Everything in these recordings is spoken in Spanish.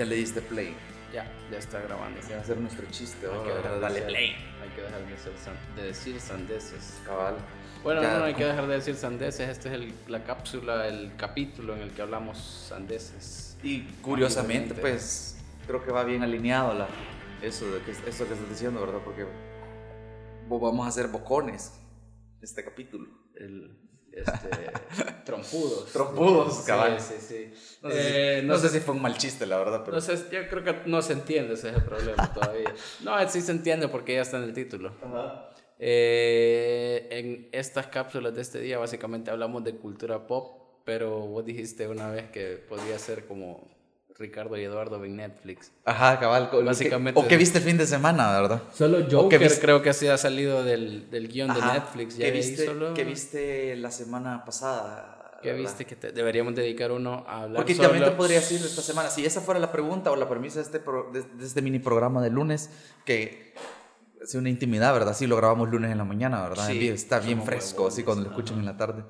Ya le diste play. Ya, ya está grabando. Ese va a ser nuestro chiste Hay que ahora. dejar de Dale ser- play. Hay que dejar de, ser de decir sandeces. Cabal. Bueno, Ya, no, no hay que dejar de decir sandeces. Este es el- la cápsula, el capítulo en el que hablamos sandeces. Y curiosamente, pues creo que va bien alineado la, eso, de que, eso que estás diciendo, ¿verdad? Porque vamos a hacer bocones este capítulo. El, este, trompudos. Trompudos, Sí, cabal. Sí, sí. No, sé, si, Eh, no sé si fue un mal chiste, la verdad, pero... No sé, yo creo que no se entiende, ese es el problema todavía. No, sí se entiende porque ya está en el título. Ajá. Eh, en estas cápsulas de este día básicamente hablamos de cultura pop, pero vos dijiste una vez que podría ser como Ricardo y Eduardo en Netflix. Ajá, cabal. Básicamente- ¿O qué viste el fin de semana, verdad? Solo ¿O qué Joker viste? creo que así ha salido del, del guion de. Netflix. Ya ¿Qué de ahí viste, solo- qué viste la semana pasada? ¿Qué verdad? viste que te- deberíamos dedicar uno a hablar Porque solo- también te podría decir esta semana, si esa fuera la pregunta o la premisa de este, pro- de, de este mini programa de lunes, que es una intimidad, ¿verdad? Sí, lo grabamos lunes en la mañana, ¿verdad? Sí, Está bien fresco, así cuando lo escuchan en la tarde.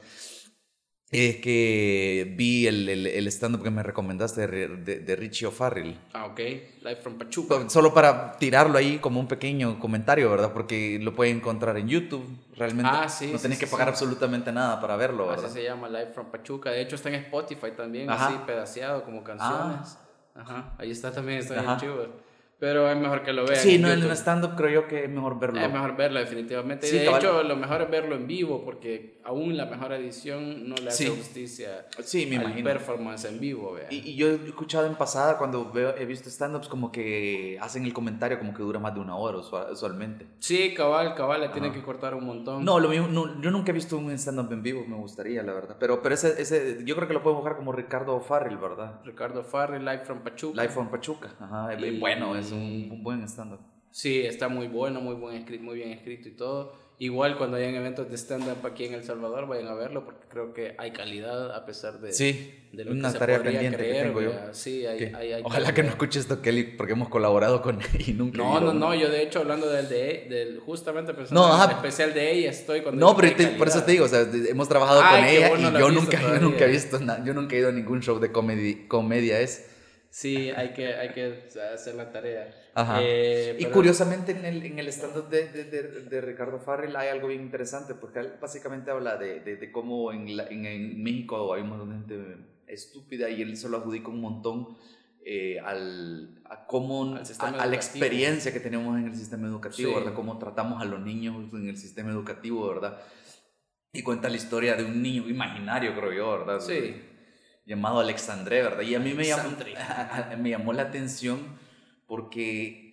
Es que vi el, el, el stand-up que me recomendaste de, de, de Richie O'Farrell. Ah, ok. Live from Pachuca. Solo para tirarlo ahí como un pequeño comentario, ¿verdad? Porque lo pueden encontrar en YouTube. Realmente Ah, sí, no sí, tenés sí, que pagar absolutamente nada para verlo, Así ¿verdad? se llama Live from Pachuca. De hecho, está en Spotify también, Ajá. así pedaceado como canciones. Ajá. Ahí está también, está en chivo. Pero es mejor que lo vean. Sí, en no, en YouTube. el stand-up creo yo que es mejor verlo. Es mejor verlo, definitivamente. Y Sí, de cabal. hecho, lo mejor es verlo en vivo, porque aún la mejor edición no le hace Sí. justicia Sí, me al imagino. performance en vivo. Y, y yo he escuchado en pasada cuando veo, he visto stand-ups como que hacen el comentario como que dura más de una hora usua- usualmente. Sí, cabal, cabal, le tienen que cortar un montón. No, lo mismo, no, yo nunca he visto un stand-up en vivo, me gustaría, la verdad. Pero, pero ese, ese, yo creo que lo pueden buscar como Ricardo O'Farrell, ¿verdad? Ricardo Farrell, Live from Pachuca. Life on Pachuca. Ajá, Y- bueno, es un, un buen stand-up. Sí, está muy bueno, muy, buen escrito, muy bien escrito y todo. Igual cuando hayan eventos de stand-up aquí en El Salvador, vayan a verlo porque creo que hay calidad a pesar de, Sí, de lo una que tarea pendiente creer, que tengo yo. Sí, hay, hay, hay Ojalá que no escuche esto, Kelly, porque hemos colaborado con él y nunca. No, no, no, yo de hecho hablando del de del justamente pensando No, en el especial de ella estoy cuando No, pero te- por eso te digo, o sea, hemos trabajado Ay, con ella y yo nunca, yo nunca he visto nada, yo nunca he ido a ningún show de comedia es. Sí, hay que, hay que hacer la tarea. Ajá. Eh, Y pero- curiosamente en el, en el stand-up de, de, de, de Ricardo Farrell hay algo bien interesante, porque él básicamente habla de, de, de cómo en, la- en, en México hay un montón de gente estúpida y él solo adjudica un montón eh, al, a cómo, Al a, a la experiencia que tenemos en el sistema educativo, Sí. ¿verdad? Cómo tratamos a los niños en el sistema educativo, ¿verdad? Y cuenta la historia de un niño imaginario, creo yo, ¿verdad? Sí. Llamado Alexandre, ¿verdad? Y a mí me llamó, me llamó la atención porque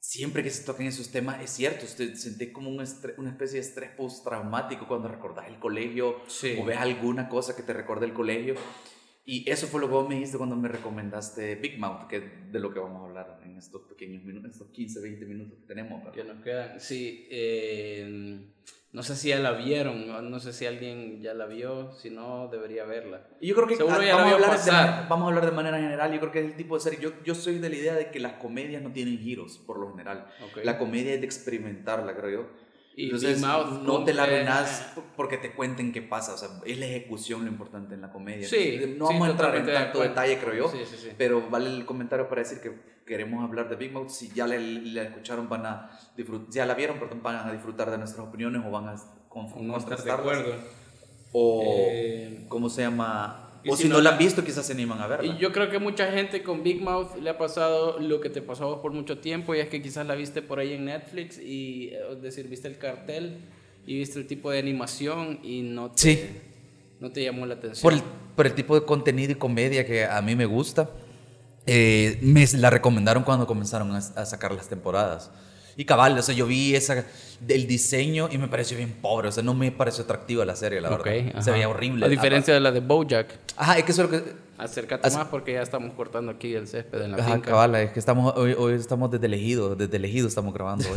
siempre que se tocan esos temas, es cierto, usted sentí como un estre- una especie de estrés postraumático cuando recordás el colegio Sí. o ves alguna cosa que te recuerda el colegio. Y eso fue lo que vos me dijiste cuando me recomendaste Big Mouth, que es de lo que vamos a hablar en estos pequeños minutos, estos 15, 20 minutos que tenemos. ¿verdad? Que nos quedan. Sí, eh, no sé si ya la vieron, no- no sé si alguien ya la vio, si no, debería verla. Y yo creo que Seguro ah, ya la vamos, a hablar de pasar. manera, vamos a hablar de manera general. Yo creo que es el tipo de serie. Yo, yo soy de la idea de que las comedias no tienen giros, por lo general. Ok. La comedia es de experimentarla, creo yo. Y Entonces, Mouth no te la arruinas porque te cuenten qué pasa. O sea, es la ejecución lo importante en la comedia. Sí, no sí, vamos a entrar en de tanto acuerdo. detalle, creo yo. Sí, sí, sí. Pero vale el comentario para decir que queremos hablar de Big Mouth. Si ya la la escucharon, van a disfrutar. Ya la vieron, perdón, van a disfrutar de nuestras opiniones o van a con- no estar de acuerdo. O, Eh, ¿cómo se llama? Y O si si no- no la han visto, quizás se animan a verla. Y yo creo que mucha gente con Big Mouth le ha pasado lo que te pasó a vos por mucho tiempo y es que quizás la viste por ahí en Netflix y, eh, es decir, viste el cartel y viste el tipo de animación y no te, Sí. no te llamó la atención. por el, por el tipo de contenido y comedia que a mí me gusta. Eh, me la recomendaron cuando comenzaron a, a sacar las temporadas. Y cabal, o sea, yo vi esa, el diseño y me pareció bien pobre, o sea, no me pareció atractiva la serie, la Ok, verdad. ajá. Se veía horrible. A diferencia de la de Bojack. Ajá, es que eso es lo que... Acércate más porque ya estamos cortando aquí el césped en la Ajá, finca. cabal, es que estamos, hoy, hoy estamos desde elegido, desde elegido estamos grabando.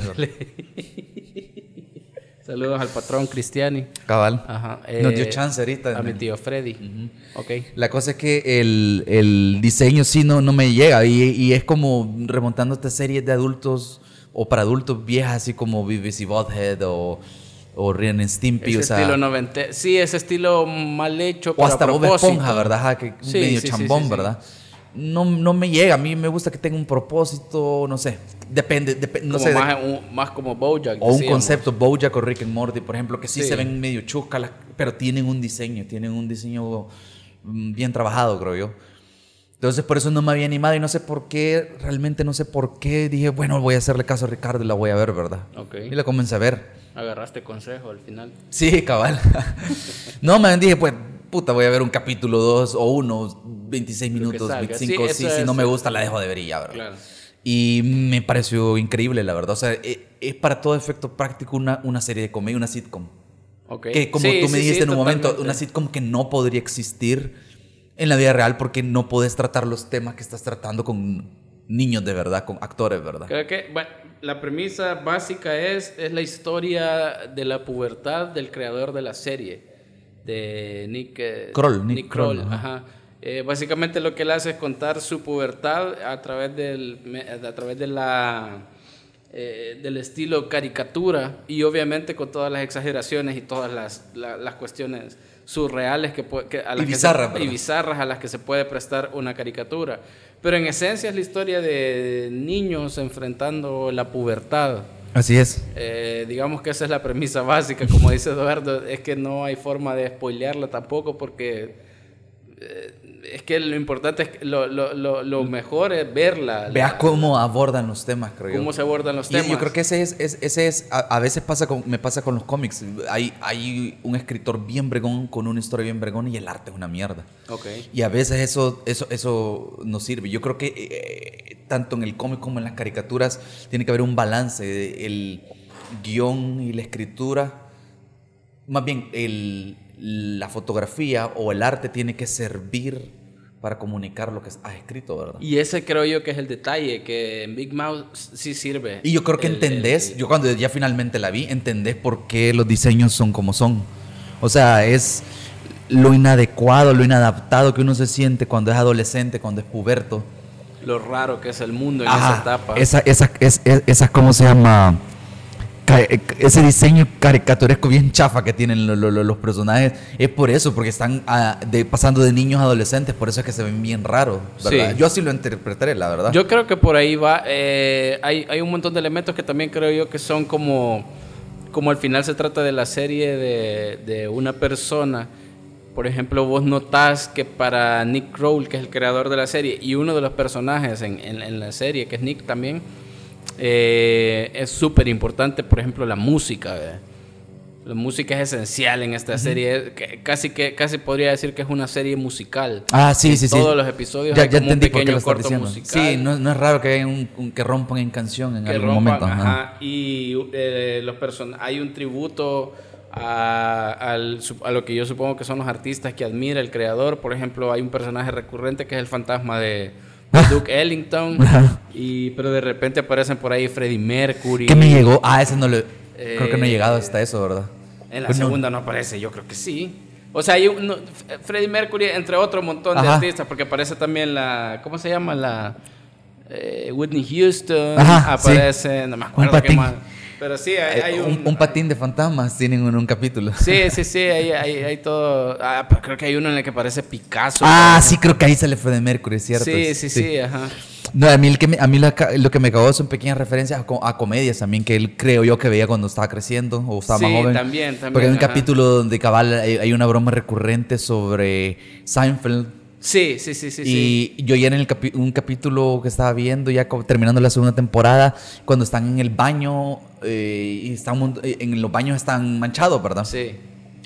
Saludos al patrón Cristiani. cabal. Ajá. Nos dio eh, chance ahorita. A mi tío Freddy. Ok. La cosa es que el, el diseño sí no, no me llega y, y es como remontando estas series de adultos o para adultos viejas así como BBC Bothead o, o Ren and Stimpy, Ese o sea, estilo 90. Sí, ese estilo mal hecho. o pero hasta Bob. Esponja, ¿verdad? Que Sí, medio sí, chambón, sí, sí. ¿verdad? no, no me llega. A mí me gusta que tenga un propósito, no sé. Depende, depe- no sé. de- más, un- más como Bojack. o un decíamos. concepto, Bojack o Rick and Morty, por ejemplo, que sí, se ven medio chuscas, pero tienen un diseño, tienen un diseño mm, bien trabajado, creo yo. Entonces, por eso no me había animado y no sé por qué, realmente no sé por qué. Dije, bueno, voy a hacerle caso a Ricardo y la voy a ver, ¿verdad? Ok. Y la comencé a ver. Agarraste consejo al final. Sí, cabal. no, me dije, pues, puta, voy a ver un capítulo, dos o uno, 26 Lo que minutos, salga. 25. Sí, Sí, si no me gusta, la dejo de ver y ya, ¿verdad? Claro. Y me pareció increíble, la verdad. O sea, e- es, para todo efecto práctico una, una serie de comedia, una sitcom. Ok. Que como Sí, tú me sí, dijiste sí, en un momento, totalmente. una sitcom que no podría existir en la vida real porque no puedes tratar los temas que estás tratando con niños de verdad, con actores, ¿verdad? Creo que bueno, la premisa básica es, es la historia de la pubertad del creador de la serie, de Nick eh, Kroll, Nick Kroll, Kroll, ajá. Eh, básicamente lo que él hace es contar su pubertad a través del, a través de la, eh, del estilo caricatura y obviamente con todas las exageraciones y todas las, la- las cuestiones surreales que, a Y las que se- bizarras, y bizarras a las que se puede prestar una caricatura. Pero en esencia es la historia de niños enfrentando la pubertad. Así es. Eh, digamos que esa es la premisa básica, como dice Eduardo, es que no hay forma de spoilearla tampoco porque eh, es que lo importante es que lo, lo- lo- lo mejor es verla, Vea la- cómo abordan los temas, creo yo. cómo se abordan los Y temas. yo creo que ese es, es- ese es a, a veces pasa con, me pasa con los cómics. Hay, hay un escritor bien bregón con una historia bien bregón y el arte es una mierda. Ok. Y a veces eso, eso, eso nos sirve. Yo creo que eh, tanto en el cómic como en las caricaturas tiene que haber un balance. El guion y la escritura, más bien el, la fotografía o el arte tiene que servir para comunicar lo que has escrito, ¿verdad? Y ese creo yo que es el detalle, que en Big Mouth sí sirve. Y yo creo que El- entendés, el- yo cuando ya finalmente la vi, entendés por qué los diseños son como son. O sea, es lo inadecuado, lo inadaptado que uno se siente cuando es adolescente, cuando es puberto. lo raro que es el mundo en Ajá, esa etapa. Esa, esa, es, es- esa, ¿cómo se llama? Eh, Ese diseño caricaturesco bien chafa que tienen lo- lo- lo- los personajes es por eso, porque están ah, de- pasando de niños a adolescentes, por eso es que se ven bien raros. Yo así lo interpretaré, la verdad. Yo creo que por ahí va. eh, hay, hay un montón de elementos que también creo yo que son como. Como al final se trata de la serie de, de una persona. Por ejemplo, vos notás que para Nick Kroll, que es el creador de la serie, y uno de los personajes en, en- en la serie, que es Nick también, eh, es súper importante, por ejemplo, la música. ¿verdad? La música es esencial en esta serie. Casi que casi podría decir que es una serie musical. Ah, sí, En sí, sí. Todos los episodios Ya, hay ya como un entendí por qué pequeño lo estás corto diciendo. musical. Sí, no, no es raro que, haya un, un- que rompan en canción en que algún rompan, momento. ajá. ajá, y eh, los person hay un tributo a, al- a lo que yo supongo que son los artistas que admira el creador. Por ejemplo, hay un personaje recurrente que es el fantasma de Duke Ellington. Y, pero de repente aparecen por ahí Freddie Mercury. ¿Qué me llegó? Ah, ese no lo... creo que no he Eh, llegado hasta eso, ¿verdad? En la Pues segunda no aparece, yo creo que sí. O sea, hay un, no, Freddie Mercury, entre otro montón de artistas, porque aparece también la. ¿Cómo se llama? La. eh, Whitney Houston. Ajá, sí. aparece. No me acuerdo qué más. Pero sí, hay, hay Eh, un, un, un patín de fantasmas tienen en un capítulo. Sí, sí, sí, hay, hay, hay todo. Ah, pero creo que hay uno en el que aparece Picasso. Ah, sí, creo que ahí se le fue de Mercury, ¿cierto? Sí, sí, sí, ajá. No, a mí, el que me- a mí la lo que me cagó son pequeñas referencias a, a comedias también que él creo yo que veía cuando estaba creciendo o estaba Sí, más joven. también, también, Porque hay un ajá. capítulo donde cabal hay, hay una broma recurrente sobre Seinfeld. Sí, sí, sí, sí. sí. Y yo ya en el capi- un capítulo que estaba viendo, ya terminando la segunda temporada, cuando están en el baño, eh, y están, eh, en los baños están manchados, ¿verdad? Sí.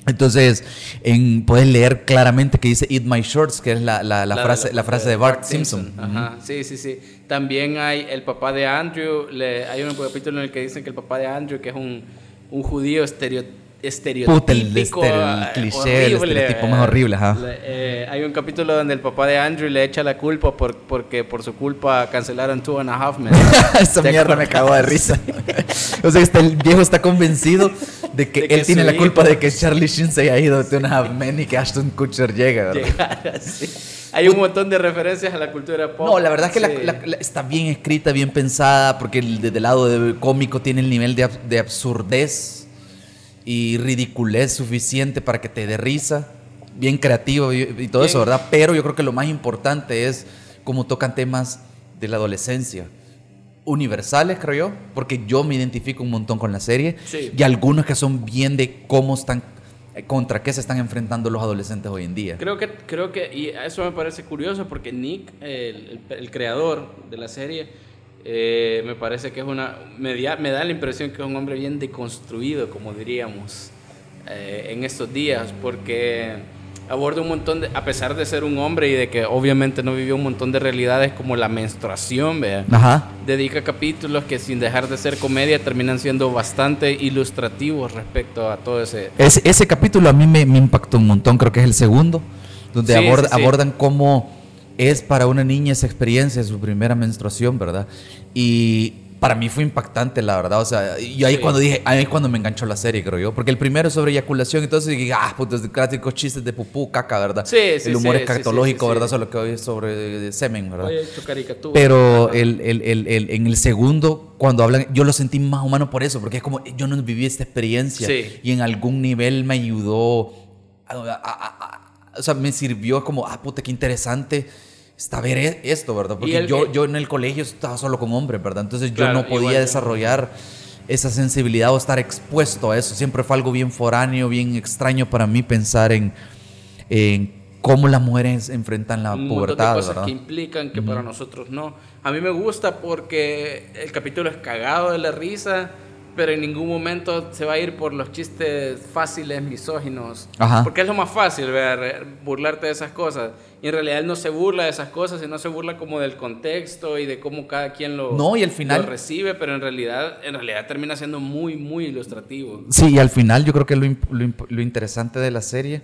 Entonces, en, puedes leer claramente que dice Eat My Shorts, que es la, la- la de frase, la frase de Bart Simpson. Ajá, sí, sí, sí. También hay el papá de Andrew. le- hay un capítulo en el que dicen que el papá de Andrew, que es un, un judío estereo, estereotípico. Puta, el estereo- el eh, cliché, el estereotipo más eh, horrible, ajá. eh, hay un capítulo donde el papá de Andrew le echa la culpa por, porque por su culpa cancelaron Two and a Half Men. Esa ¿Te mierda me cagó de risa. o sea, el viejo está convencido de que De que él tiene la culpa hijo- de que Charlie Sheen se haya ido de una men y que Ashton Kutcher llega. Hay un montón de referencias a la cultura pop. No, la verdad es que la- Sí. la- la- está bien escrita, bien pensada, porque desde el lado de cómico tiene el nivel de, de absurdez y ridiculez suficiente para que te dé risa. Bien creativo y, y todo eso. ¿verdad? Pero yo creo que lo más importante es cómo tocan temas de la adolescencia universales, creo yo, porque yo me identifico un montón con la serie Sí. y algunos que son bien de cómo están, eh, contra qué se están enfrentando los adolescentes hoy en día. Creo que, creo que, y eso me parece curioso porque Nick, el- el creador de la serie, eh, me parece que es una, me, da- me da la impresión que es un hombre bien deconstruido, como diríamos, eh, en estos días, porque aborda un montón de, a pesar de ser un hombre y de que obviamente no vivió un montón de realidades como la menstruación, vea Ajá. dedica capítulos que sin dejar de ser comedia terminan siendo bastante ilustrativos respecto a todo ese... Ese, ese capítulo a mí me, me impactó un montón, creo que es el segundo, donde Sí, aborda- sí, sí. abordan cómo es para una niña esa experiencia, su primera menstruación, ¿verdad? Y para mí fue impactante, la verdad. O sea, y ahí Sí. cuando dije, ahí es cuando me enganchó la serie, creo yo. Porque el primero es sobre eyaculación, entonces dije, ah, putos clásicos chistes de pupú, caca, ¿verdad? Sí, sí, El humor sí, sí, escatológico, sí, ¿verdad? Solo que hoy es sobre semen, ¿verdad? Oye, caricatura. Pero el, el- el- el- en el segundo, cuando hablan, yo lo sentí más humano por eso, porque es como yo no viví esta experiencia Sí. y en algún nivel me ayudó, a- a- a- a- o sea, me sirvió como, ah, puta, qué interesante está ver e- esto, ¿verdad? Porque el- yo, yo en el colegio estaba solo con hombres, ¿verdad? Entonces yo Claro, no podía yo. desarrollar esa sensibilidad o estar expuesto a eso. Siempre fue algo bien foráneo, bien extraño para mí pensar en, en cómo las mujeres enfrentan la un montón de pubertad, cosas ¿verdad? que implican que para nosotros no. A mí me gusta porque el capítulo es cagado de la risa, pero en ningún momento se va a ir por los chistes fáciles, misóginos. Ajá. Porque es lo más fácil, ver, burlarte de esas cosas. Y en realidad él no se burla de esas cosas, sino se burla como del contexto y de cómo cada quien lo, No, y al final- lo recibe, pero en realidad, en realidad termina siendo muy, muy ilustrativo. Sí, y al final yo creo que lo, lo lo interesante de la serie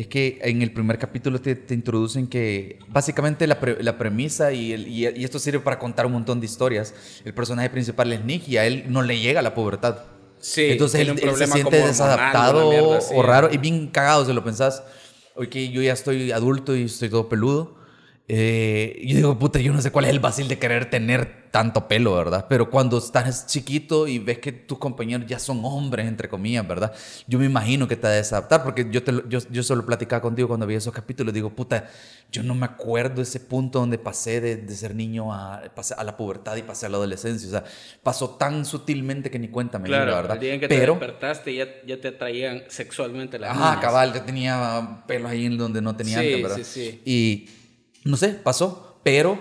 es que en el primer capítulo te, te introducen que básicamente la, pre- la premisa y, el- y- y esto sirve para contar un montón de historias. El personaje principal es Nick y a él no le llega la pubertad. Sí, Entonces él, él se siente desadaptado mierda así. o raro y bien cagado si lo pensás. Oye, que yo ya estoy adulto y estoy todo peludo. Eh, yo digo, puta, yo no sé cuál es el vacil de querer tener tanto pelo, ¿verdad? Pero cuando estás chiquito y ves que tus compañeros ya son hombres, entre comillas, ¿verdad? Yo me imagino que te has de desadaptar, porque yo, te, yo, yo solo platicaba contigo cuando vi esos capítulos. Digo, puta, yo no me acuerdo ese punto donde pasé de, de ser niño a, a la pubertad y pasé a la adolescencia. O sea, pasó tan sutilmente que ni cuenta me Claro, la verdad. el día en que Pero, te despertaste ya, ya te atraían sexualmente las niñas. cabal, yo tenía pelos ahí en donde no tenía Sí, antes, ¿verdad? sí, sí. Y no sé, pasó, pero,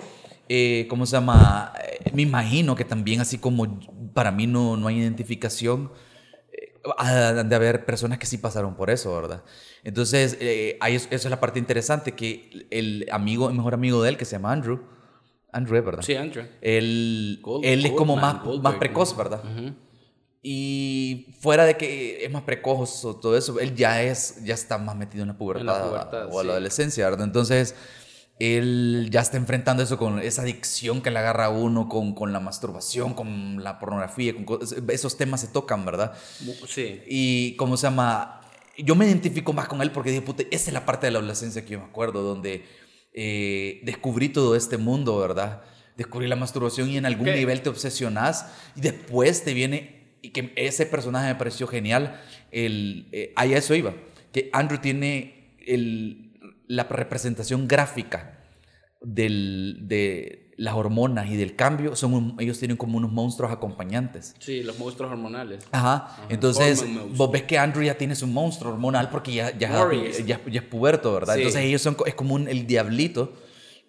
eh, ¿cómo se llama? Eh, me imagino que también, así como para mí no, no hay identificación, eh, han de haber personas que sí pasaron por eso, ¿verdad? Entonces, eh, ahí es- eso es la parte interesante, que el amigo, el mejor amigo de él, que se llama Andrew, Andrew, ¿verdad? Sí, Andrew. Él, Gold- él es como Goldman, más, Goldberg, más precoz. ¿verdad? Y fuera de que es más precoz o todo eso, él ya es ya está más metido en la pubertad, En la pubertad, o a sí. la adolescencia, ¿verdad? Entonces, él ya está enfrentando eso con esa adicción que le agarra a uno con, con la masturbación, con la pornografía, con esos temas se tocan, ¿verdad? Sí. Y cómo se llama, yo me identifico más con él porque dije, puta, esa es la parte de la adolescencia que yo me acuerdo, donde eh, descubrí todo este mundo, ¿verdad? Descubrí la masturbación y en algún ¿Qué? nivel te obsesionas y después te viene, y que ese personaje me pareció genial, el, eh, ahí a eso iba, que Andrew tiene el, la representación gráfica del, de las hormonas y del cambio, son un- ellos tienen como unos monstruos acompañantes. Sí, los monstruos hormonales. Ajá. Entonces, Hormone mouse. vos ves que Andrew ya tiene su monstruo hormonal porque ya, ya, ya, ya es puberto, ¿verdad? Sí. Entonces, ellos son, es como un- el diablito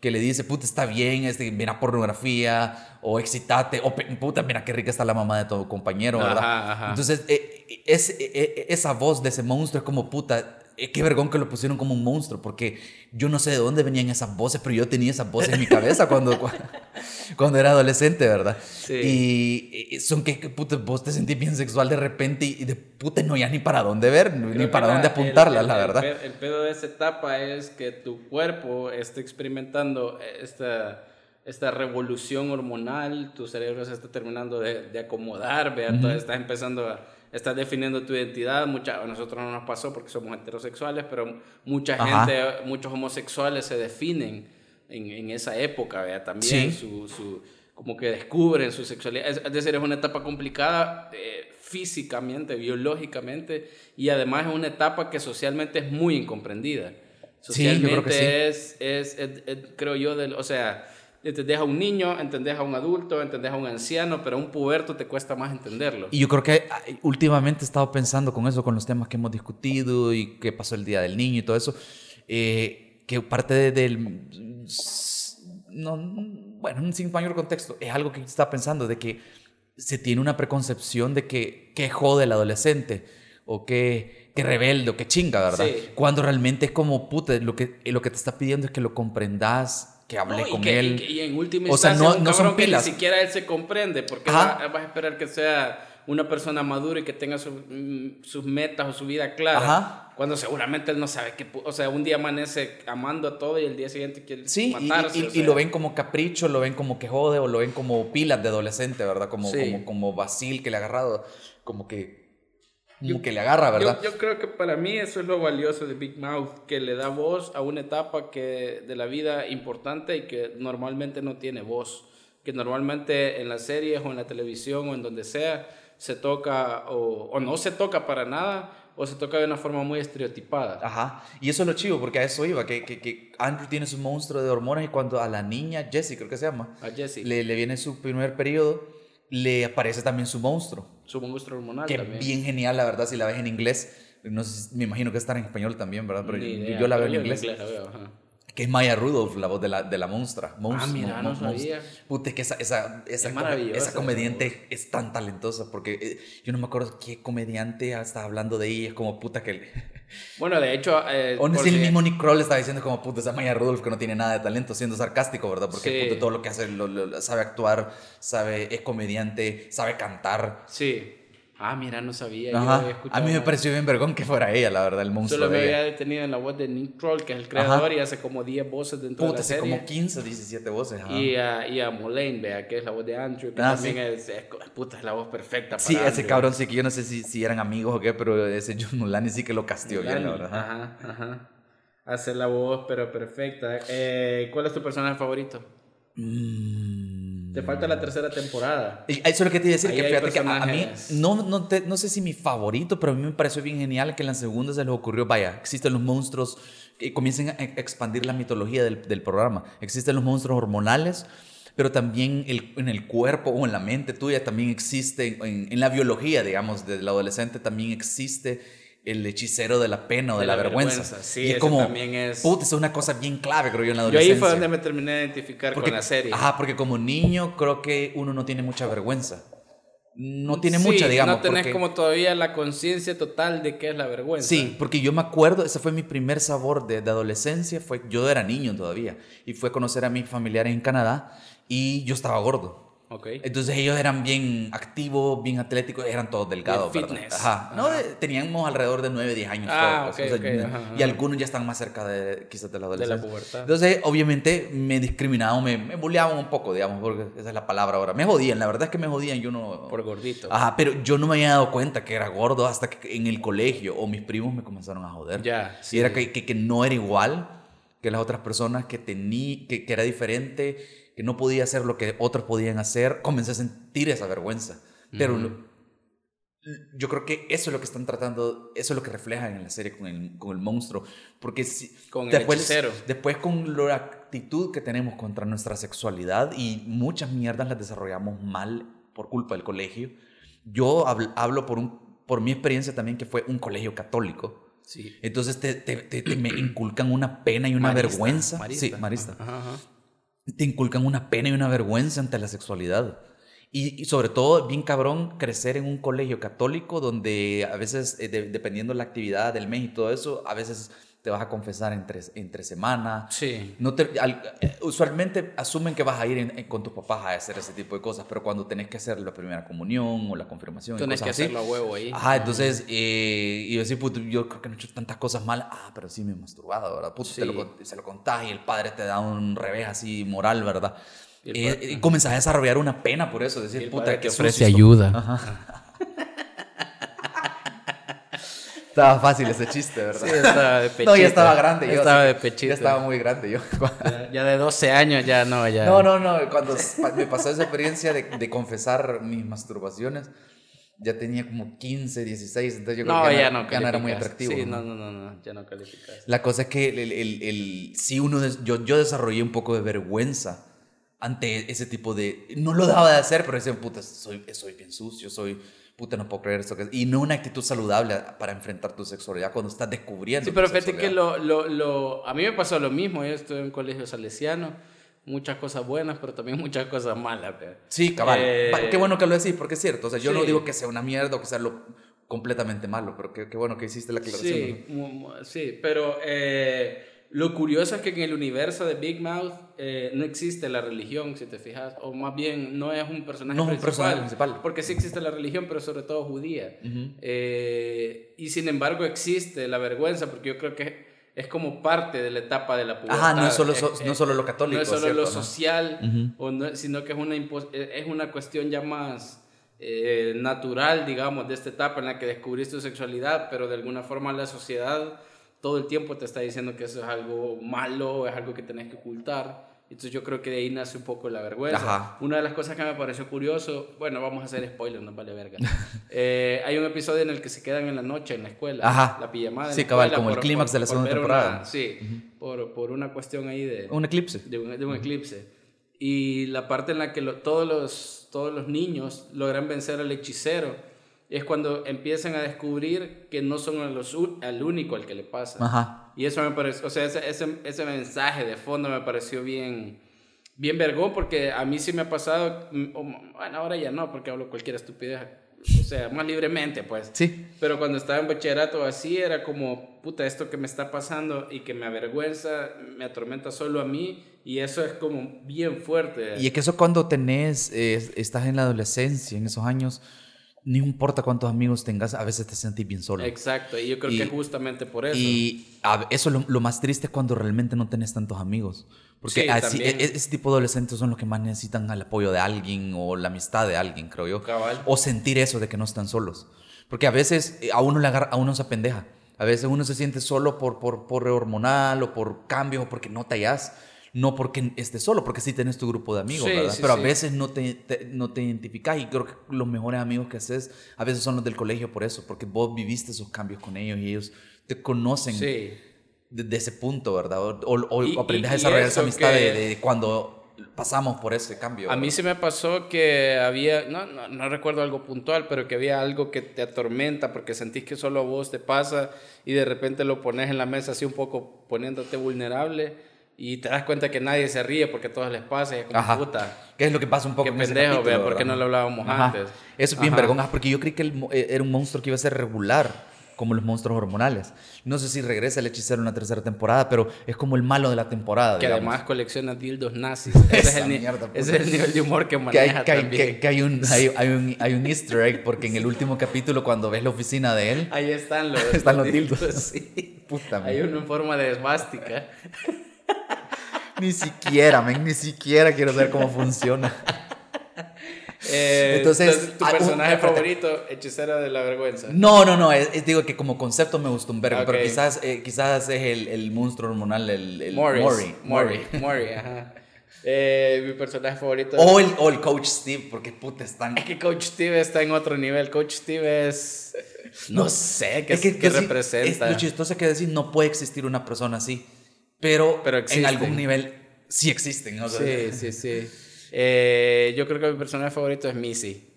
que le dice, puta, está bien, este, mira pornografía, o excitate, o puta, mira qué rica está la mamá de tu compañero, ¿verdad? Ajá, ajá. Entonces, eh, es, eh, esa voz de ese monstruo es como, puta, qué vergón que lo pusieron como un monstruo, porque yo no sé de dónde venían esas voces, pero yo tenía esas voces en mi cabeza cuando, cuando era adolescente, ¿verdad? Sí. Y y son que, que, puta, vos te sentís bien sexual de repente y, y de puta no ya ni para dónde ver, ni Creo para que dónde la- apuntarla, el- la el- verdad. El, pe- el pedo de esa etapa es que tu cuerpo está experimentando esta, esta revolución hormonal, tu cerebro se está terminando de, de acomodar, vea, entonces estás empezando a, estás definiendo tu identidad, mucha, a nosotros no nos pasó porque somos heterosexuales, pero mucha Ajá. gente, muchos homosexuales se definen en, en esa época, vea, también Sí. su, su, como que descubren su sexualidad, es, es decir, es una etapa complicada eh, físicamente, biológicamente, y además es una etapa que socialmente es muy incomprendida. Socialmente yo creo que sí. es, es, creo yo, del, o sea, entendés a un niño, entendés a un adulto, entendés a un anciano, pero a un puberto te cuesta más entenderlo. Y yo creo que últimamente he estado pensando con eso, con los temas que hemos discutido y que pasó el Día del Niño y todo eso, eh, que parte del... No, bueno, sin mayor contexto, es algo que estaba pensando, de que se tiene una preconcepción de que, que jode el adolescente o que, que rebelde o que chinga, ¿verdad? Cuando realmente es como, puta, lo que, lo que te está pidiendo es que lo comprendas que hable con él. Y, en última instancia, o sea, no, no son pilas. Que ni siquiera él se comprende, porque vas a esperar que sea una persona madura y que tenga mm, sus metas o su vida clara. Cuando seguramente él no sabe que, o sea, un día amanece amando a todo y el día siguiente quiere sí, matarse. Y, y, lo ven como capricho, lo ven como que jode o lo ven como pilas de adolescente, ¿verdad? Como, como, como Basil que le ha agarrado, como que como que le agarra, ¿verdad? Yo, creo que para mí eso es lo valioso de Big Mouth, que le da voz a una etapa que, de la vida importante y que normalmente no tiene voz. Que normalmente en las series o en la televisión o en donde sea se toca o, o no se toca para nada o se toca de una forma muy estereotipada. Ajá, y eso es lo chivo, porque a eso iba, que, que, que, Andrew tiene su monstruo de hormonas y cuando a la niña, Jessie creo que se llama, a Jessie. Le, le viene su primer periodo, le aparece también su monstruo su monstruo hormonal. Que también. bien genial, la verdad, si la ves en inglés. No sé, me imagino que estar en español también, ¿verdad? Pero yo, la veo en inglés. la veo, Que es Maya Rudolph, la voz de la, de la monstrua. ah, mira, no sabía. Puta, que esa, esa, esa, esa comediante es tan talentosa. Porque eh, yo no me acuerdo qué comediante estaba hablando de ella. Es como puta que. Bueno, de hecho. Eh, o no sé, el mismo Nick Kroll estaba diciendo como puta, esa Maya Rudolph que no tiene nada de talento, siendo sarcástico, ¿verdad? Porque todo lo que hace, lo, sabe actuar, sabe, es comediante, sabe cantar. Sí. Ah, mira, no sabía. a mí me pareció bien vergón que fuera ella, la verdad, el monstruo. Solo me había detenido en la voz de Nick Kroll, que es el creador, y hace como 10 voces dentro de la hace como 15, 17 voces. Y a, y a Mullane, vea, que es la voz de Andrew, que ah, también es, puta, es la voz perfecta para Sí, ese cabrón sí que yo no sé si, si eran amigos o qué, pero ese John Mulaney sí que lo castió bien, la verdad. Ajá, ajá. Hace la voz, pero perfecta. Eh, ¿Cuál es tu personaje favorito? Mmm... Te falta la tercera temporada. Eso es lo que te iba a decir, que fíjate que a, mí, no, no, no sé si mi favorito, pero a mí me pareció bien genial que en la segunda se les ocurrió, vaya, existen los monstruos, que comiencen a expandir la mitología del, del programa. Existen los monstruos hormonales, pero también el, en el cuerpo o en la mente tuya también existe, en, en la biología, digamos, del adolescente también existe el hechicero de la pena o de, la, vergüenza. Sí, y es como, también es... Es una cosa bien clave, creo yo, en la adolescencia. Yo ahí fue donde me terminé de identificar con la serie. Ajá, porque como niño creo que uno no tiene mucha vergüenza. No tiene mucha, digamos. No tenés como todavía la conciencia total de qué es la vergüenza. Sí, porque yo me acuerdo, ese fue mi primer sabor de, de adolescencia, fue, yo era niño todavía, y fue conocer a mis familiares en Canadá, y yo estaba gordo. Okay. Entonces ellos eran bien activos, bien atléticos, eran todos delgados. fitness. Ajá. No, teníamos alrededor de 9, 10 años. Ah, todos. y algunos ya están más cerca de quizás de la adolescencia. De la pubertad. Entonces, obviamente, me discriminaban, me, me bulleaban un poco, digamos, porque esa es la palabra ahora. Me jodían, la verdad es que me jodían, yo no... Por gordito. Ajá, pero yo no me había dado cuenta que era gordo hasta que en el colegio o mis primos me comenzaron a joder. Ya, sí. Y era que, que, que no era igual que las otras personas, que, tení, que, que era diferente que no podía hacer lo que otros podían hacer, comencé a sentir esa vergüenza. Pero yo creo que eso es lo que están tratando, eso es lo que reflejan en la serie con el, con el monstruo. Porque si, con después, después con la actitud que tenemos contra nuestra sexualidad y muchas mierdas las desarrollamos mal por culpa del colegio. Yo hablo, por, un, por mi experiencia también que fue un colegio católico. Sí. Entonces te, te, te, me inculcan una pena y una vergüenza. Marista. Sí, marista. Ajá, te inculcan una pena y una vergüenza ante la sexualidad. Y, sobre todo, bien cabrón, crecer en un colegio católico donde a veces, eh, dependiendo de la actividad del mes y todo eso, a veces te vas a confesar entre, entre semana. Sí. No te, eh, usualmente asumen que vas a ir con tus papás a hacer ese tipo de cosas, pero cuando tenés que hacer la primera comunión o la confirmación. Tienes que hacerlo a huevo ahí. Ajá, entonces, eh, y yo decir, yo creo que no he hecho tantas cosas mal. Ah, pero sí me he masturbado, ¿verdad? Puto, sí. lo, se lo contás y el padre te da un revés así moral, ¿verdad? Y, eh, y comenzás a desarrollar una pena por eso, decir, puta, que ofrece ayuda. Ajá. Estaba fácil ese chiste, ¿verdad? Sí, estaba de pechito. No, ya estaba grande yo. Estaba de pechito. Ya estaba muy grande yo. Ya, de 12 años ya no, ya. No, no, no. Cuando me pasó esa experiencia de, de confesar mis masturbaciones, ya tenía como 15, 16, entonces yo No, creo que ya no, no ya no era muy atractivo. Sí, ¿no? no, no, no, no, ya no calificas. La cosa es que el, el, el, el- sí uno, des- yo, yo desarrollé un poco de vergüenza ante ese tipo de, no lo daba de hacer, pero decía, puta, soy, soy bien sucio, soy, puta, no puedo creer esto. que-". Y no una actitud saludable para enfrentar tu sexualidad cuando estás descubriendo. Sí, pero fíjate que lo, lo, lo, a mí me pasó lo mismo. Yo estuve en un colegio salesiano, muchas cosas buenas, pero también muchas cosas malas. Sí, cabal. Eh, Qué bueno que lo decís, porque es cierto. O sea, yo no digo que sea una mierda o que sea lo completamente malo, pero qué, qué bueno que hiciste la aclaración. Sí, mu- sí, pero eh, lo curioso es que en el universo de Big Mouth eh, no existe la religión, si te fijas, o más bien no es un personaje No es un principal, personaje principal. porque sí existe la religión, pero sobre todo judía. Eh, y sin embargo existe la vergüenza, porque yo creo que es como parte de la etapa de la pubertad. Ajá, no es solo, so- Es- no es- solo lo católico. no es solo ¿cierto? lo ¿no? social, o no- sino que es una, eh, es una cuestión ya más eh, natural, digamos, de esta etapa en la que descubriste tu sexualidad, pero de alguna forma la sociedad todo el tiempo te está diciendo que eso es algo malo, es algo que tenés que ocultar. Entonces yo creo que de ahí nace un poco la vergüenza. Ajá. Una de las cosas que me pareció curioso, bueno, vamos a hacer spoilers, no vale verga. Eh, hay un episodio en el que se quedan en la noche en la escuela, Ajá. la pijamada. Sí, cabal, como el clímax de la segunda ver una- temporada. sí, por, por una cuestión ahí de, Un eclipse. de un, de un eclipse. Y la parte en la que lo- todos, los, todos los niños logran vencer al hechicero es cuando empiezan a descubrir que no son los, al único al que le pasa. Ajá. Y eso me pareció, o sea, ese, ese, ese mensaje de fondo me pareció bien, bien vergón porque a mí sí me ha pasado, mm, bueno, ahora ya no, porque hablo cualquier estupidez, o sea, más libremente, pues. Sí. Pero cuando estaba en bachillerato así era como, puta, esto que me está pasando y que me avergüenza, me atormenta solo a mí y eso es como bien fuerte. Y es que eso cuando tenés, eh, estás en la adolescencia, en esos años, no importa cuántos amigos tengas, a veces te sentís bien solo. Exacto, y yo creo Y- que justamente por eso. Y a- eso lo, lo más triste es cuando realmente no tenés tantos amigos. Porque Sí, así, e- e- ese tipo de adolescentes son los que más necesitan el apoyo de alguien o la amistad de alguien, creo yo. Cabal. O sentir eso de que no están solos. Porque a veces eh, a uno, le agarra, a uno se apendeja. A veces uno se siente solo por, por, por hormonal o por cambios o porque no te hallas. No porque estés solo, porque sí tenés tu grupo de amigos, Sí, ¿verdad? sí, Pero sí. a veces no te, te- no te identificas y creo que los mejores amigos que haces a veces son los del colegio por eso, porque vos viviste esos cambios con ellos y ellos te conocen desde ese punto, ¿verdad? O, o- aprendes y- a desarrollar esa amistad que- de, de cuando pasamos por ese cambio. A mí se me pasó que había, no, no, no recuerdo algo puntual, pero que había algo que te atormenta porque sentís que solo a vos te pasa y de repente lo pones en la mesa así un poco poniéndote vulnerable y te das cuenta que nadie se ríe porque a todos les pasa y es como Ajá. puta. ¿Qué es lo que pasa un poco Qué en ese pendejo, capítulo, vea, ¿por qué no lo hablábamos Ajá. antes? Eso es bien ah, porque yo creí que el eh, era un monstruo que iba a ser regular, como los monstruos hormonales. No sé si regresa el hechicero en la tercera temporada, pero es como el malo de la temporada. Que digamos. además colecciona dildos nazis. Ese, es el, mierda, ese es el nivel de humor que maneja que hay- también. que- que hay un, hay, hay un, hay un easter egg, porque en el último capítulo, cuando ves la oficina de él, Ahí están los, Están los dildos. Sí. puta, Hay uno en forma de esvástica. Ni siquiera, men, ni siquiera quiero saber cómo funciona. Eh, Entonces, tu un- personaje espérate. favorito, hechicera de la vergüenza. No, no, no, es, es- digo que como concepto me gustó un verbo, pero Ok. quizás, eh, quizás es el, el monstruo hormonal, el, el Morris. Maury, Maury. Maury, ajá. Eh, mi personaje favorito. O el, o el coach Steve, porque puta están... Es que Coach Steve está en otro nivel. Coach Steve es. No sé qué, Es que, qué que representa. es lo chistoso que decir, no puede existir una persona así, pero, Pero en algún nivel sí existen. ¿no? O sea, sí, sí, sí. Eh, yo creo que mi personaje favorito es Missy.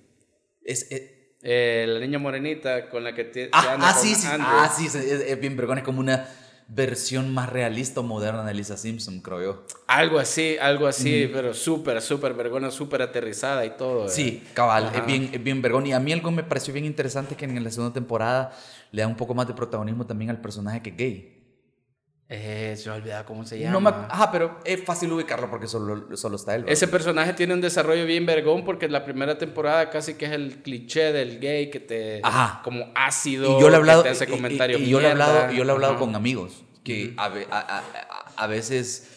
Es, es- Eh, la niña morenita con la que te, ah, anda ah, con sí, sí, ah, sí, es, es bien vergón, es como una versión más realista o moderna de Lisa Simpson, creo yo. Algo así, algo así, pero súper, súper vergona, súper aterrizada y todo. eh. Sí, cabal, Ajá. es bien, es bien vergón. Y a mí algo me pareció bien interesante que en la segunda temporada le da un poco más de protagonismo también al personaje que es gay. Eh, se me ha olvidado cómo se llama. No me, ajá, pero es fácil ubicarlo porque solo, solo está él. ¿verdad? Ese personaje tiene un desarrollo bien vergón porque la primera temporada casi que es el cliché del gay que te Ajá. como ácido, y yo le he hablado, que te hace y- y- comentarios y, yo le he hablado, yo le he hablado con amigos que a, a, a- a- a veces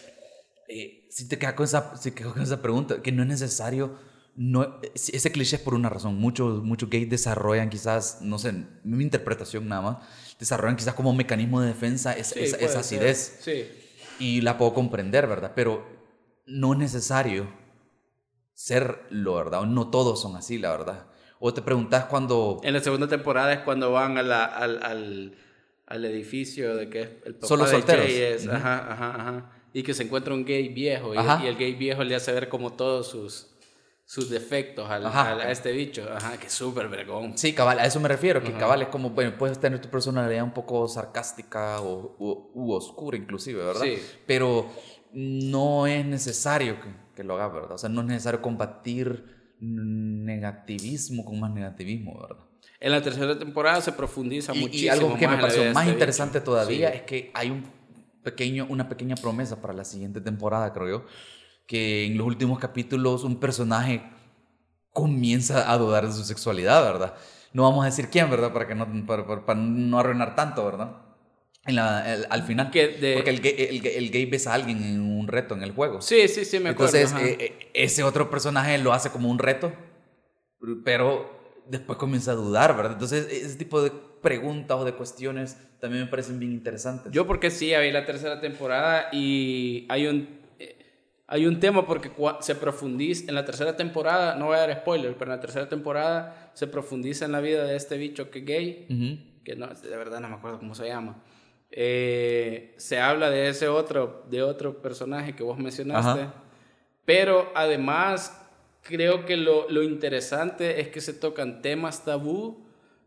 eh, si te quedas con esa, si te quedas con esa pregunta, que no es necesario, no, ese cliché es por una razón. Muchos, muchos gays desarrollan quizás, no sé, mi interpretación nada más, desarrollan quizás como mecanismo de defensa es- Sí, esa, esa acidez. Sí. Y la puedo comprender, ¿verdad? Pero no es necesario serlo, ¿verdad? No todos son así, la verdad. O te preguntas cuando... En la segunda temporada es cuando van a la, al, al, al, edificio de que es el papá Solo de solteros. Jay es- ajá, ajá, ajá. Y que se encuentra un gay viejo y, y el gay viejo le hace ver como todos sus, sus defectos al, Ajá. al- a este bicho. Ajá, que súper vergón. Sí, cabal, a eso me refiero, que cabal es como, bueno, puedes tener tu personalidad un poco sarcástica o, u, u oscura inclusive, ¿verdad? Sí. Pero no es necesario que, que lo haga, ¿verdad? O sea, no es necesario combatir negativismo con más negativismo, ¿verdad? En la tercera temporada se profundiza Y, y muchísimo algo que más me pareció más este interesante bicho. todavía Sí. es que hay un pequeño, una pequeña promesa para la siguiente temporada, creo yo, que en los últimos capítulos un personaje comienza a dudar de su sexualidad, ¿verdad? No vamos a decir quién, ¿verdad? Para, que no, para, para- para no arruinar tanto, ¿verdad? En la- el- al final. Que de- Porque el gay, el, el gay besa a alguien en un reto en el juego. Sí, sí, sí, me acuerdo. Entonces, eh, eh, ese otro personaje lo hace como un reto, pero después comienza a dudar, ¿verdad? Entonces, ese tipo de preguntas o de cuestiones también me parecen bien interesantes. Yo porque sí, vi la tercera temporada y hay un, hay un tema porque se profundiza, en la tercera temporada, no voy a dar spoiler, pero en la tercera temporada se profundiza en la vida de este bicho que es gay, que no, de verdad no me acuerdo cómo se llama. Eh, se habla de ese otro, de otro personaje que vos mencionaste, Ajá. pero además creo que lo, lo interesante es que se tocan temas tabú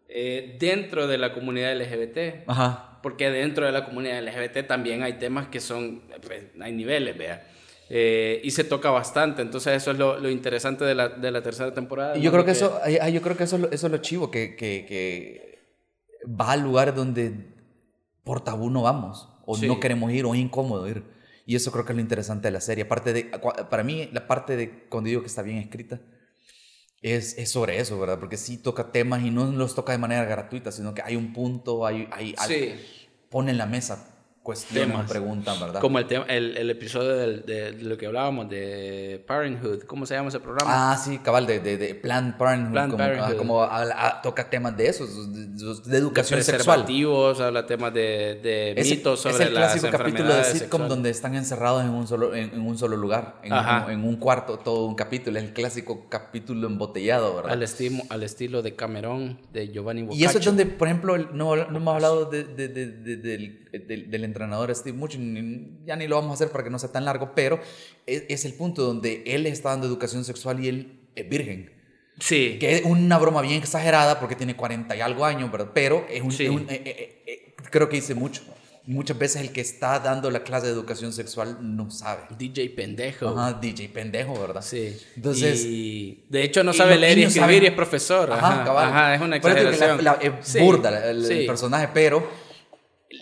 eh, dentro de la comunidad LGBT. Ajá. Porque dentro de la comunidad LGBT también hay temas que son, pues, hay niveles, vea. Eh, y se toca bastante, entonces eso es lo, lo interesante de la, de la tercera temporada. Y yo ¿no? creo que De eso, ay, yo creo que eso, es lo- eso es lo chivo, que, que, que va a lugares donde por tabú no vamos, o Sí. no queremos ir, o es incómodo ir. Y eso creo que es lo interesante de la serie. Aparte de, para mí, la parte de cuando digo que está bien escrita, es, es sobre eso, ¿verdad? Porque sí toca temas y no los toca de manera gratuita, sino que hay un punto, hay, hay, hay- Sí. pone en la mesa cuestiones Temas. o preguntas, ¿verdad? Como el, tema, el, el episodio del- de, de lo que hablábamos de Parenthood, ¿cómo se llama ese programa? Ah, sí, cabal, de, de, de Planned Parenthood. Planned como, ah, Parenthood. como habla- ah, toca temas de esos, de, educación sexual. habla temas de, Es, mitos sobre es el las clásico capítulo de sitcom sexuales. donde están encerrados en un solo, en, en un solo lugar, en, en un cuarto, todo un capítulo. Es el clásico capítulo embotellado, ¿verdad? Al, estilo, al estilo de Cameron, de Giovanni Boccaccio. Y eso es donde, por ejemplo, el- no, no hemos hablado de- de- de- de- del, del- del entrenador Steve Much, ni- ya ni lo vamos a hacer para que no sea tan largo, pero es, es el punto donde él está dando educación sexual y él es virgen. Sí. Que es una broma bien exagerada porque tiene 40 y algo años, ¿verdad? Pero es un, Sí. es un- eh, eh, eh, creo que dice mucho. Muchas veces el que está dando la clase de educación sexual no sabe. DJ pendejo. Ajá, DJ pendejo, ¿verdad? Sí. Entonces- Y de hecho no y sabe los leer y escribir saben- y es profesor. Ajá, Ajá, cabal. ajá, es una exageración. la- la- es Sí, burda el, el sí. personaje, pero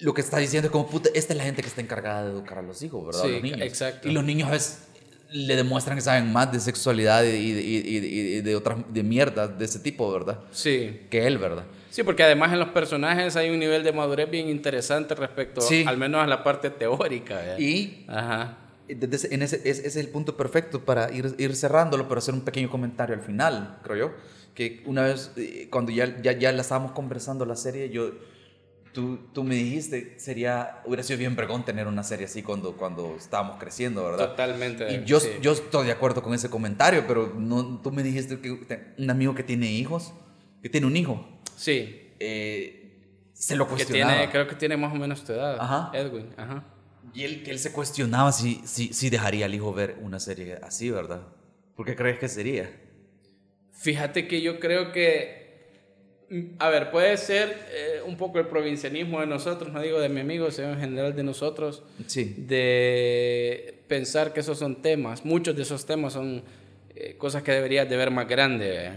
lo que está diciendo es como, puta, esta es la gente que está encargada de educar a los hijos, ¿verdad? Sí, los niños. exacto. Y los niños a veces le demuestran que saben más de sexualidad y, y- y- y- de otras de mierdas de ese tipo, ¿verdad? Sí. Que él, ¿verdad? Sí, porque además en los personajes hay un nivel de madurez bien interesante respecto Sí. al menos a la parte teórica. ¿verdad? Y Ajá. en ese, ese es el punto perfecto para ir, ir cerrándolo, pero hacer un pequeño comentario al final, creo yo. Que una vez, eh, cuando ya, ya, ya la estábamos conversando la serie, yo, tú, tú me dijiste, sería, hubiera sido bien vergón tener una serie así cuando, cuando estábamos creciendo, ¿verdad? Totalmente. Y yo, sí. yo estoy de acuerdo con ese comentario, pero no, tú me dijiste que un amigo que tiene hijos, que tiene un hijo, Sí. eh, se lo Que cuestionaba. tiene, creo que tiene más o menos tu edad. Ajá. Edwin. Ajá. Y él, que él se cuestionaba si, si, si dejaría al hijo ver una serie así, ¿verdad? ¿Por qué crees que sería? Fíjate que yo creo que, a ver, puede ser eh, un poco el provincianismo de nosotros, no digo de mi amigo, sino en general de nosotros, Sí. de pensar que esos son temas, muchos de esos temas son eh, cosas que deberías de ver más grande, ¿eh?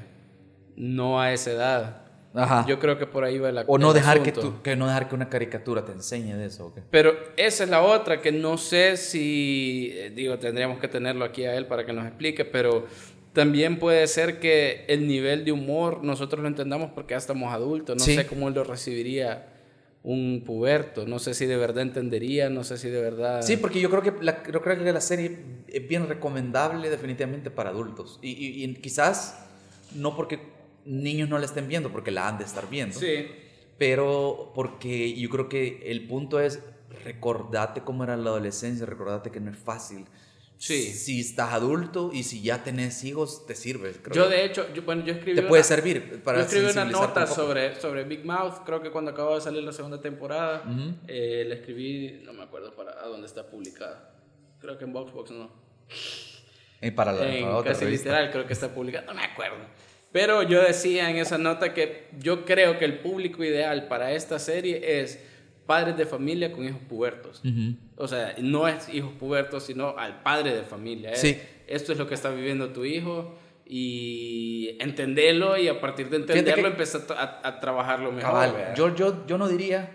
no a esa edad. Ajá. Yo creo que por ahí va la o no dejar que, tú, que no dejar que una caricatura te enseñe de eso, ¿o qué? Pero esa es la otra, que no sé si, digo, tendríamos que tenerlo aquí a él para que nos explique, pero también puede ser que el nivel de humor nosotros lo entendamos porque ya estamos adultos, no Sí. sé cómo lo recibiría un puberto, no sé si de verdad entendería, no sé si de verdad... Sí, porque yo creo que la, yo creo que la serie es bien recomendable definitivamente para adultos. Y, y- y quizás no porque niños no la estén viendo, porque la han de estar viendo. Sí, Pero porque yo creo que el punto es recordate cómo era la adolescencia, recordate que no es fácil, Sí. Si estás adulto y si ya tenés hijos, te sirve. creo Yo, de hecho, yo, bueno, yo escribí. Te una- puede servir para yo escribí una nota un sobre, sobre Big Mouth, creo que cuando acababa de salir la segunda temporada, Ujú. eh, la escribí, no me acuerdo para a dónde está publicada. Creo que en Boxbox no. Y para la, en para otra casi revista. literal creo que está publicada, no me acuerdo. Pero yo decía en esa nota que yo creo que el público ideal para esta serie es padres de familia con hijos pubertos. Ujú. O sea, no es hijos pubertos, sino al padre de familia. Es, Sí. Esto es lo que está viviendo tu hijo y entenderlo y a partir de entenderlo empezar a, a- trabajarlo mejor. Cabal, yo, yo, yo no diría,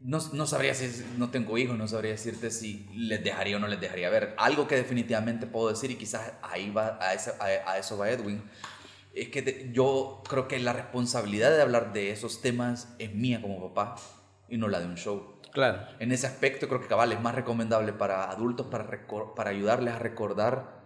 no, no sabría si no tengo hijos, no sabría decirte si les dejaría o no les dejaría ver. Algo que definitivamente puedo decir y quizás ahí va, a, esa- a, a eso va Edwin, es que te- yo creo que la responsabilidad de hablar de esos temas es mía como papá y no la de un show. Claro. En ese aspecto creo que cabal es más recomendable para adultos para, para ayudarles a recordar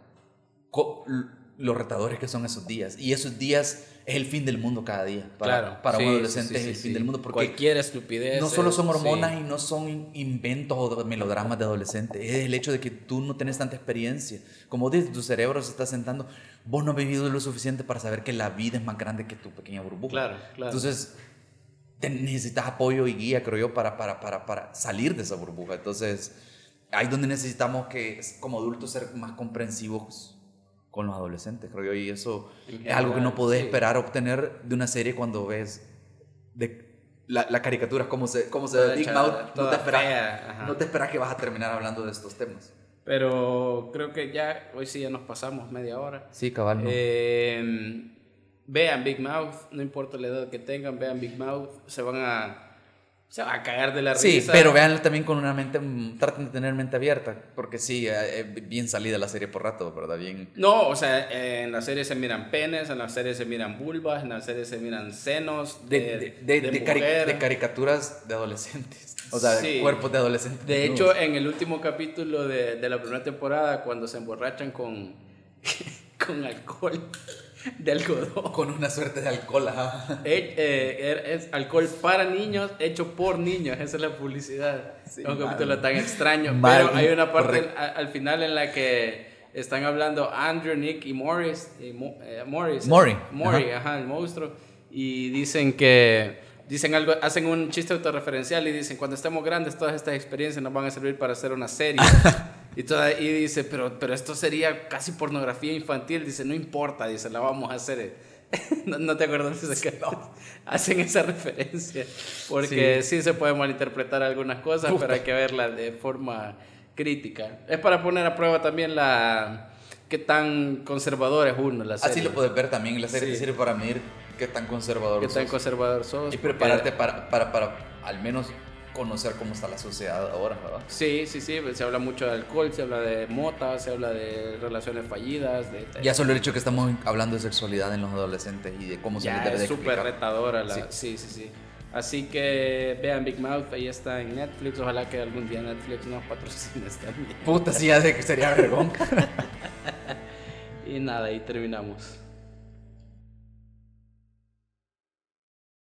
los retadores que son esos días. Y esos días es el fin del mundo cada día. Para, claro. para Sí, un sí, adolescente sí, es el sí, fin sí. del mundo. Porque Cualquier estupidez. no solo son hormonas sí. y no son in- inventos o melodramas de adolescente. Es el hecho de que tú no tienes tanta experiencia. Como dices, tu cerebro se está sentando. Vos no has vivido lo suficiente para saber que la vida es más grande que tu pequeña burbuja. Claro, claro. Entonces, necesitas apoyo y guía, creo yo, para, para, para, para salir de esa burbuja. Entonces, ahí es donde necesitamos que, como adultos, ser más comprensivos con los adolescentes, creo yo. Y eso En es algo que no podés sí. esperar obtener de una serie cuando ves de la, la caricatura, cómo se, cómo se ve Big Mouth. No te, esperas, no te esperas que vas a terminar hablando de estos temas. Pero creo que ya, hoy sí ya nos pasamos media hora. Sí, cabal. no. Eh, vean Big Mouth, no importa la edad que tengan, vean Big Mouth, se van a, se van a cagar de la Sí, risa. pero véanlo también con una mente, mm, traten de tener mente abierta, porque sí, eh, eh, bien salida la serie por rato, ¿verdad? Bien... No, o sea, eh, en la serie se miran penes, en la serie se miran vulvas, en la serie se miran senos De, de, de, cari- caricaturas de adolescentes, o sea, Sí. de cuerpos de adolescentes. De hecho, en el último capítulo de, de la primera temporada, cuando se emborrachan con, con alcohol de algodón. con una suerte de alcohol, ajá. Eh, eh, es alcohol para niños, hecho por niños. Esa es la publicidad. Sí, es un mal. capítulo tan extraño. Mal, pero hay una parte correcto. a- al final en la que están hablando Andrew, Nick y Morris. y Mo- eh, Morris. Maury, Maury, ajá. el monstruo. Y dicen que. Dicen algo, hacen un chiste autorreferencial y dicen, cuando estemos grandes todas estas experiencias nos van a servir para hacer una serie. y, toda, y dice, pero, pero esto sería casi pornografía infantil. Dice, no importa, dice, la vamos a hacer. no, no te acuerdas de ese capítulo? Hacen esa referencia. Porque sí. se puede malinterpretar algunas cosas, pero hay que verla de forma crítica. Es para poner a prueba también la qué tan conservador es uno la serie. Así lo puedes ver también, la serie Sí. te sirve para medir qué tan conservador qué tan sos. conservador sos. Y prepararte para, para, para al menos conocer cómo está la sociedad ahora, ¿verdad? Sí, sí, sí, se habla mucho de alcohol, se habla de mota, se habla de relaciones fallidas, de... Ya solo el hecho que estamos hablando de sexualidad en los adolescentes y de cómo se les ya debe de es súper retadora la... Sí. Sí. sí, sí, Así que vean Big Mouth, ahí está en Netflix, ojalá que algún día Netflix nos patrocine también. Puta, sí, ya de que sería vergón. Y nada, ahí terminamos.